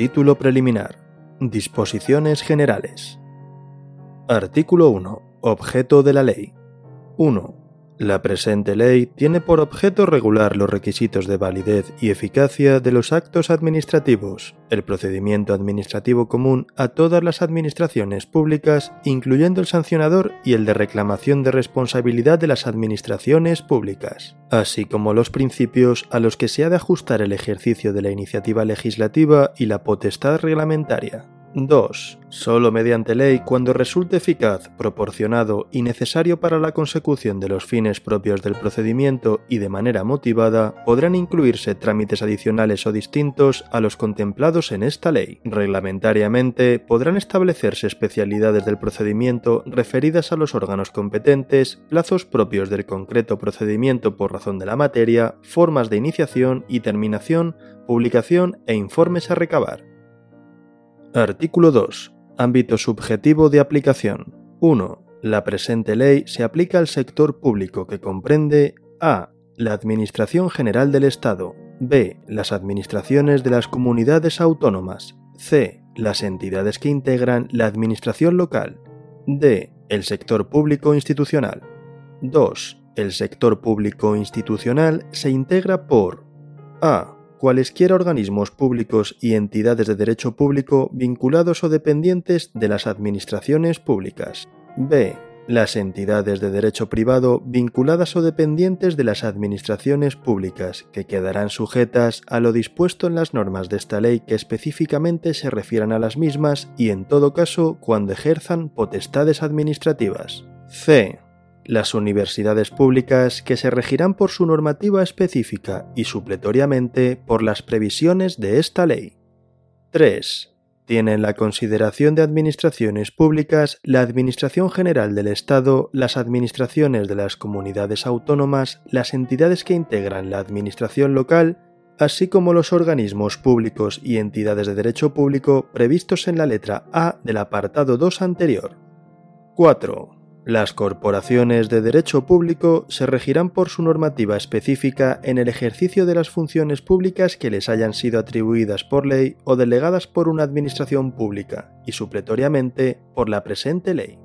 Título preliminar. Disposiciones generales. Artículo 1. Objeto de la ley. 1. La presente ley tiene por objeto regular los requisitos de validez y eficacia de los actos administrativos, el procedimiento administrativo común a todas las administraciones públicas, incluyendo el sancionador y el de reclamación de responsabilidad de las administraciones públicas, así como los principios a los que se ha de ajustar el ejercicio de la iniciativa legislativa y la potestad reglamentaria. 2. Solo mediante ley, cuando resulte eficaz, proporcionado y necesario para la consecución de los fines propios del procedimiento y de manera motivada, podrán incluirse trámites adicionales o distintos a los contemplados en esta ley. Reglamentariamente, podrán establecerse especialidades del procedimiento referidas a los órganos competentes, plazos propios del concreto procedimiento por razón de la materia, formas de iniciación y terminación, publicación e informes a recabar. Artículo 2. Ámbito subjetivo de aplicación. 1. La presente ley se aplica al sector público que comprende a. La Administración General del Estado. b. Las administraciones de las comunidades autónomas. c. Las entidades que integran la administración local. d. El sector público institucional. 2. El sector público institucional se integra por a cualesquiera organismos públicos y entidades de derecho público vinculados o dependientes de las administraciones públicas. B. Las entidades de derecho privado vinculadas o dependientes de las administraciones públicas, que quedarán sujetas a lo dispuesto en las normas de esta ley que específicamente se refieran a las mismas y en todo caso cuando ejerzan potestades administrativas. C las universidades públicas que se regirán por su normativa específica y supletoriamente por las previsiones de esta ley. 3. Tienen la consideración de administraciones públicas la Administración General del Estado, las administraciones de las comunidades autónomas, las entidades que integran la administración local, así como los organismos públicos y entidades de derecho público previstos en la letra A del apartado 2 anterior. 4 las corporaciones de derecho público se regirán por su normativa específica en el ejercicio de las funciones públicas que les hayan sido atribuidas por ley o delegadas por una administración pública y supletoriamente por la presente ley.